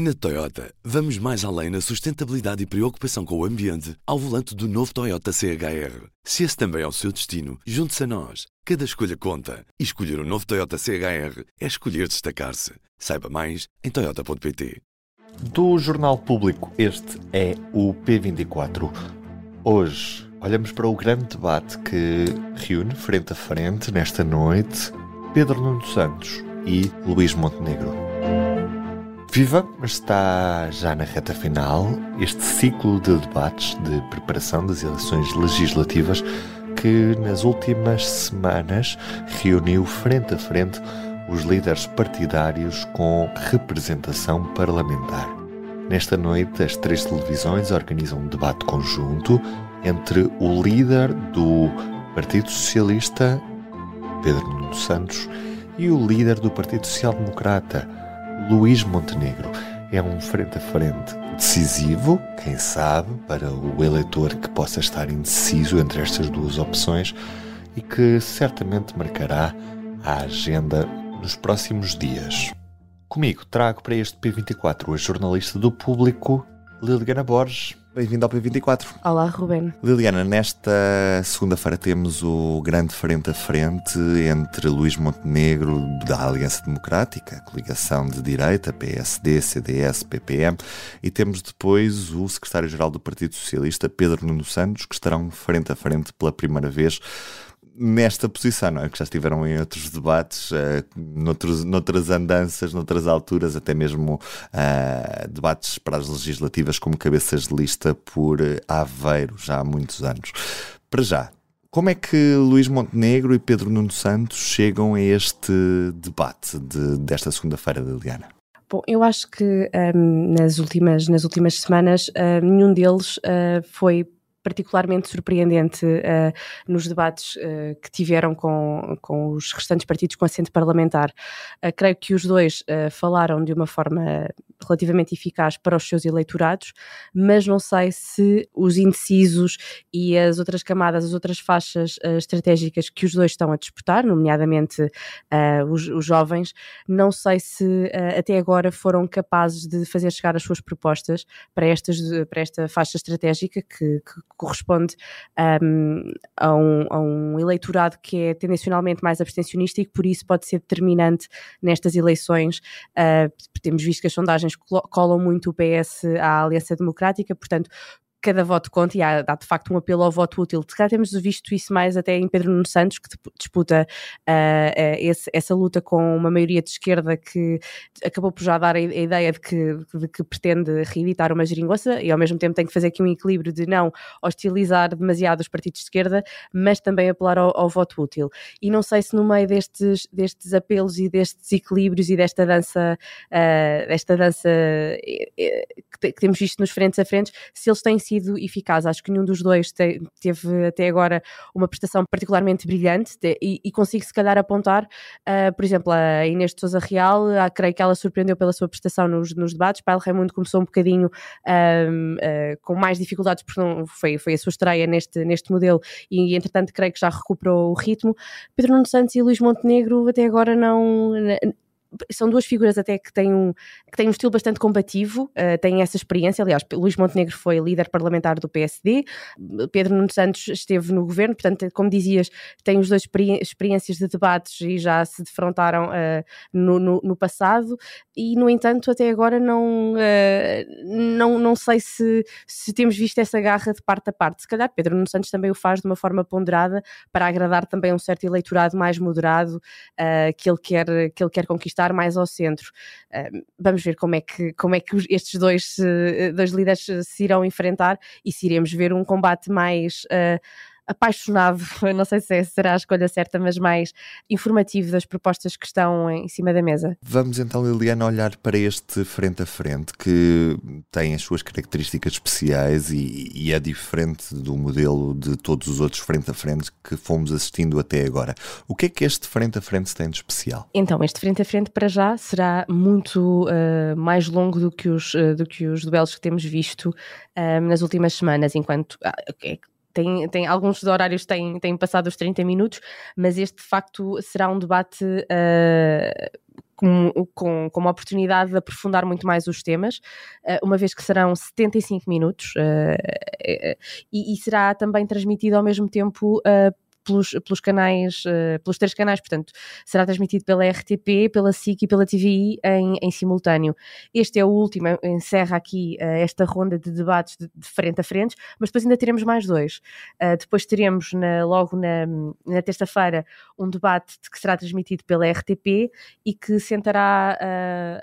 Na Toyota, vamos mais além na sustentabilidade e preocupação com o ambiente ao volante do novo Toyota CHR. Se esse também é o seu destino, junte-se a nós. Cada escolha conta. E escolher o um novo Toyota CHR é escolher destacar-se. Saiba mais em Toyota.pt. Do Jornal Público, este é o P24. Hoje, olhamos para o grande debate que reúne frente a frente, nesta noite, Pedro Nuno Santos e Luís Montenegro. Viva, está já na reta final este ciclo de debates de preparação das eleições legislativas que nas últimas semanas reuniu frente a frente os líderes partidários com representação parlamentar. Nesta noite, as três televisões organizam um debate conjunto entre o líder do Partido Socialista, Pedro Nuno Santos, e o líder do Partido Social Democrata, Luís Montenegro. É um frente a frente decisivo, quem sabe, para o eleitor que possa estar indeciso entre estas duas opções e que certamente marcará a agenda nos próximos dias. Comigo trago para este P24 a jornalista do público Liliana Borges. Bem-vindo ao P24. Olá, Ruben. Liliana, nesta segunda-feira temos o grande frente a frente entre Luís Montenegro da Aliança Democrática, coligação de direita, PSD, CDS, PPM, e temos depois o secretário-geral do Partido Socialista, Pedro Nuno Santos, que estarão frente a frente pela primeira vez nesta posição, não é? Que já estiveram em outros debates, uh, noutros, noutras andanças, noutras alturas, até mesmo uh, debates para as legislativas como cabeças de lista por Aveiro, já há muitos anos. Para já, como é que Luís Montenegro e Pedro Nuno Santos chegam a este debate de, desta segunda-feira, Liliana? Bom, eu acho que um, nas, últimas, nas últimas semanas uh, nenhum deles uh, foi particularmente surpreendente uh, nos debates uh, que tiveram com, com os restantes partidos com assento parlamentar. Uh, creio que os dois falaram de uma forma relativamente eficaz para os seus eleitorados, mas não sei se os indecisos e as outras camadas, as outras faixas estratégicas que os dois estão a disputar, nomeadamente os, os, jovens, não sei se até agora foram capazes de fazer chegar as suas propostas para, estas, para esta faixa estratégica que, que corresponde um, a, um, a, um, eleitorado que é tendencionalmente mais abstencionista e que por isso pode ser determinante nestas eleições. Uh, temos visto que as sondagens colam muito o PS à Aliança Democrática, portanto, cada voto conta e há, há, de facto um apelo ao voto útil. De cá temos visto isso mais até em Pedro Nuno Santos, que disputa uh, esse, essa luta com uma maioria de esquerda que acabou por já dar a ideia de que, de que, pretende reeditar uma geringonça e ao mesmo tempo tem que fazer aqui um equilíbrio de não hostilizar demasiado os partidos de esquerda, mas também apelar ao, ao voto útil. E não sei se no meio destes, destes apelos e destes equilíbrios e desta dança, uh, desta dança que, que, temos visto nos frentes a frentes, se eles têm sido eficaz. Acho que nenhum dos dois te, teve até agora uma prestação particularmente brilhante te, e, e, consigo se calhar apontar, uh, por exemplo, a Inês de Souza Real, uh, creio que ela surpreendeu pela sua prestação nos, nos debates. Paulo Raimundo começou um bocadinho uh, com mais dificuldades porque não, foi, foi a sua estreia neste, neste modelo e entretanto creio que já recuperou o ritmo. Pedro Nuno Santos e Luís Montenegro até agora não são duas figuras até que têm um, que têm um estilo bastante combativo, uh, têm essa experiência. Aliás, Luís Montenegro foi líder parlamentar do PSD, Pedro Nuno Santos esteve no governo, portanto, como dizias, têm os dois experi experiências de debates e já se defrontaram uh, no, no, no, passado. E, no entanto, até agora não, uh, não, não sei se, se temos visto essa garra de parte a parte. Se calhar Pedro Nuno Santos também o faz de uma forma ponderada para agradar também um certo eleitorado mais moderado que, ele quer, que ele quer conquistar estar mais ao centro. Vamos ver como é que, como é que estes dois, uh, dois líderes se irão enfrentar e se iremos ver um combate mais. Apaixonado, não sei se será a escolha certa, mas mais informativo das propostas que estão em cima da mesa. Vamos então, Liliana, olhar para este frente a frente que tem as suas características especiais e, e é diferente do modelo de todos os outros frente a frente que fomos assistindo até agora. O que é que este frente a frente tem de especial? Então, este frente a frente para já será muito uh, mais longo do que os, uh, do que os duelos que temos visto uh, nas últimas semanas, enquanto é tem, tem, alguns horários têm, têm passado os 30 minutos, mas este de facto será um debate uh, com, com, com uma oportunidade de aprofundar muito mais os temas, uma vez que serão 75 minutos e, e será também transmitido ao mesmo tempo pelos, pelos canais, uh, pelos três canais, portanto, será transmitido pela RTP, pela SIC e pela TVI em, em simultâneo. Este é o último, encerra aqui uh, esta ronda de debates de, de, frente a frente, mas depois ainda teremos mais dois. Uh, depois teremos na, logo na, na terça-feira um debate que será transmitido pela RTP e que sentará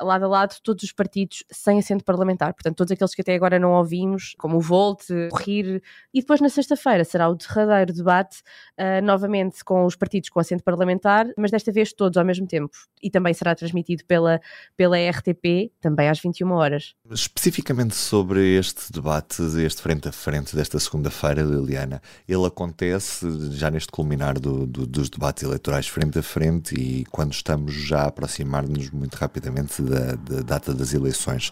lado a lado todos os partidos sem assento parlamentar, portanto, todos aqueles que até agora não ouvimos, como o Volt, o RIR, e depois na sexta-feira será o derradeiro debate uh, novamente com os partidos com assento parlamentar, mas desta vez todos ao mesmo tempo. E também será transmitido pela, pela RTP, também às 21 horas. Especificamente sobre este debate, este frente a frente desta segunda-feira, Liliana, ele acontece já neste culminar do, do, dos debates eleitorais frente a frente e quando estamos já a aproximar-nos muito rapidamente da, da data das eleições.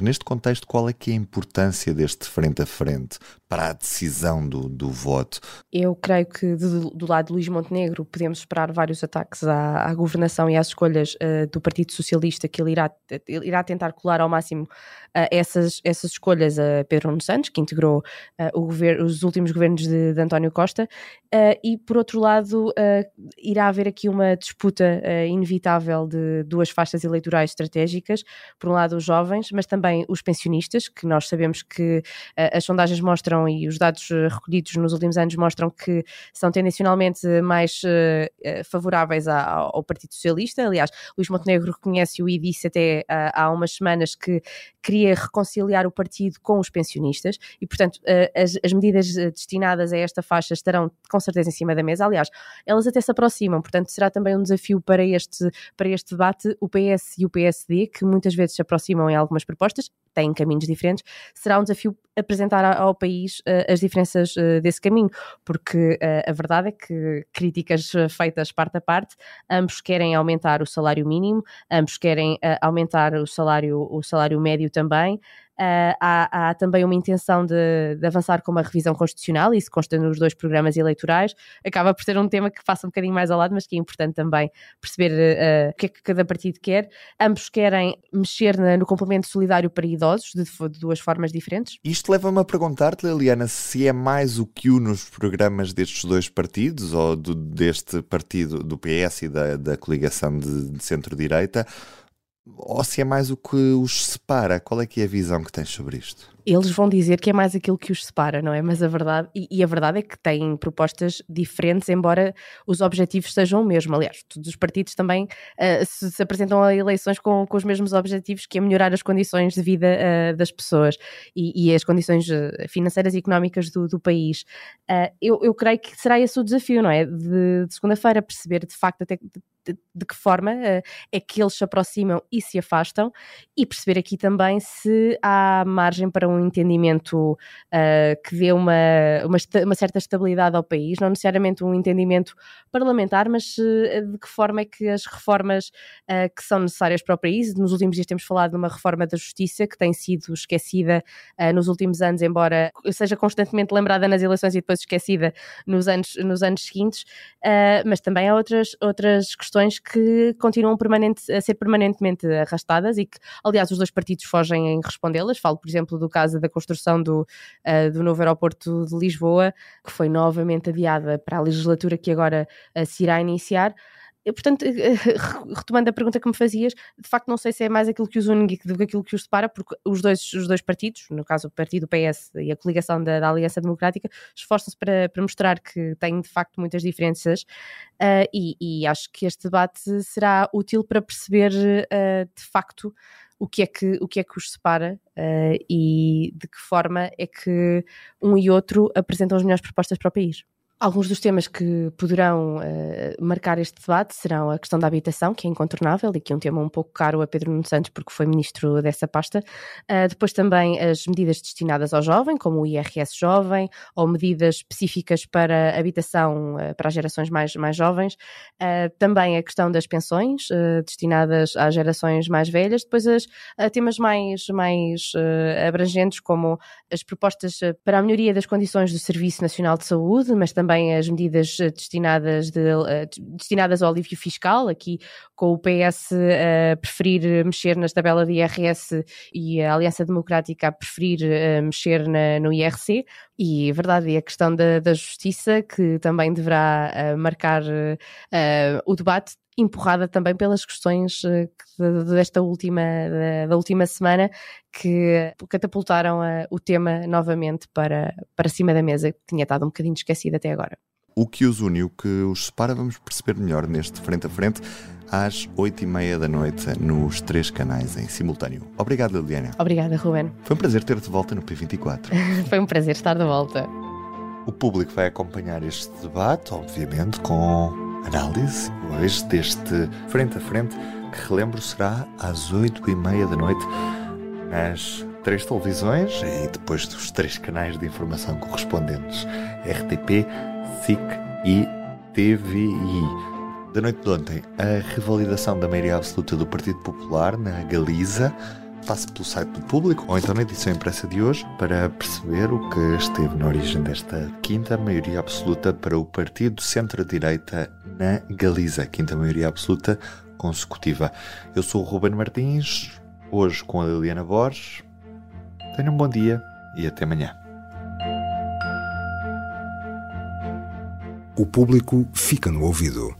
Neste contexto, qual é que é a importância deste frente a frente para a decisão do, do voto? Eu creio que do, do lado de Luís Montenegro podemos esperar vários ataques à, à governação e às escolhas uh, do Partido Socialista que ele irá, irá tentar colar ao máximo uh, essas, essas escolhas a Pedro Nuno Santos, que integrou uh, governo, os últimos governos de, de António Costa, e por outro lado irá haver aqui uma disputa inevitável de duas faixas eleitorais estratégicas, por um lado os jovens, mas também os pensionistas, que nós sabemos que as sondagens mostram e os dados recolhidos nos últimos anos mostram que são tendencionalmente mais uh, favoráveis ao, Partido Socialista. Aliás, Luís Montenegro reconhece-o e disse até uh, há umas semanas que queria reconciliar o partido com os pensionistas e, portanto, uh, as, as, medidas destinadas a esta faixa estarão com certeza em cima da mesa. Aliás, elas até se aproximam, portanto, será também um desafio para este, para este debate o PS e o PSD, que muitas vezes se aproximam em algumas propostas, têm caminhos diferentes, será um desafio apresentar ao país uh, as diferenças uh, desse caminho, porque uh, a verdade é que críticas feitas parte a parte, ambos querem aumentar o salário mínimo, ambos querem aumentar o salário, o salário médio também, Uh, há, há, também uma intenção de, de, avançar com uma revisão constitucional, isso consta nos dois programas eleitorais. Acaba por ser um tema que passa um bocadinho mais ao lado, mas que é importante também perceber uh, o que é que cada partido quer. Ambos querem mexer na, no complemento solidário para idosos, de, de duas formas diferentes. Isto leva-me a perguntar-te, Liliana, se é mais o que une os programas destes dois partidos, ou do, deste partido do PS e da, da coligação de, de centro-direita, ou se é mais o que os separa? Qual é que é a visão que tens sobre isto? Eles vão dizer que é mais aquilo que os separa, não é? Mas a verdade, e, e a verdade é que têm propostas diferentes, embora os objetivos sejam o mesmo. Aliás, todos os partidos também uh, se, se, apresentam a eleições com, com, os mesmos objetivos, que é melhorar as condições de vida uh, das pessoas e, e, as condições eh, financeiras e económicas do, do país. Uh, eu, eu creio que será esse o desafio, não é? De, de segunda-feira perceber de facto até de, que forma uh, é que eles se aproximam e se afastam e perceber aqui também se há margem para um entendimento uh, que dê uma, uma, uma, certa estabilidade ao país, não necessariamente um entendimento parlamentar, mas uh, de que forma é que as reformas que são necessárias para o país, nos últimos dias temos falado de uma reforma da justiça que tem sido esquecida nos últimos anos, embora seja constantemente lembrada nas eleições e depois esquecida nos anos, nos anos seguintes, mas também há outras, outras questões questões que continuam permanente, a ser permanentemente arrastadas e que, aliás, os dois partidos fogem em respondê-las. Falo, por exemplo, do caso da construção do, uh, do novo aeroporto de Lisboa, que foi novamente adiada para a legislatura que agora uh, se irá iniciar portanto, retomando a pergunta que me fazias, de facto não sei se é mais aquilo que os une do que aquilo que os separa, porque os dois, os dois partidos, no caso o partido PS e a coligação da, da Aliança Democrática, esforçam-se para, para mostrar que têm de facto muitas diferenças uh, e, e, acho que este debate será útil para perceber uh, de facto o que é que, o que, é que os separa uh, e de que forma é que um e outro apresentam as melhores propostas para o país. Alguns dos temas que poderão uh, marcar este debate serão a questão da habitação, que é incontornável e que é um tema um pouco caro a Pedro Nuno Santos porque foi ministro dessa pasta. Uh, depois também as medidas destinadas ao jovem, como o IRS jovem, ou medidas específicas para habitação uh, para as gerações mais, mais jovens. também a questão das pensões destinadas às gerações mais velhas. Depois as, temas mais, mais abrangentes, como as propostas para a melhoria das condições do Serviço Nacional de Saúde, mas também também as medidas destinadas, de, destinadas ao alívio fiscal, aqui com o PS a preferir mexer na tabela de IRS e a Aliança Democrática a preferir mexer na, no IRC. E é verdade, e a questão da, da justiça, que também deverá marcar o debate, empurrada também pelas questões uh, desta última, da, da, última semana que catapultaram uh, o tema novamente para, para cima da mesa, que tinha estado um bocadinho esquecido até agora. O que os une, o que os separa, vamos perceber melhor neste frente a frente às oito e meia da noite nos três canais em simultâneo. Obrigado, Liliana. Obrigada, Ruben. Foi um prazer ter-te de volta no P24. Foi um prazer estar de volta. O público vai acompanhar este debate, obviamente, com análise hoje deste frente a frente que relembro será às oito e meia da noite nas três televisões e depois dos três canais de informação correspondentes RTP, SIC e TVI. Da noite de ontem, a revalidação da maioria absoluta do Partido Popular na Galiza passe pelo site do público ou então na edição impressa de hoje para perceber o que esteve na origem desta quinta maioria absoluta para o Partido Centro-Direita na Galiza, quinta maioria absoluta consecutiva. Eu sou o Ruben Martins, hoje com a Liliana Borges. Tenham um bom dia e até amanhã. O público fica no ouvido.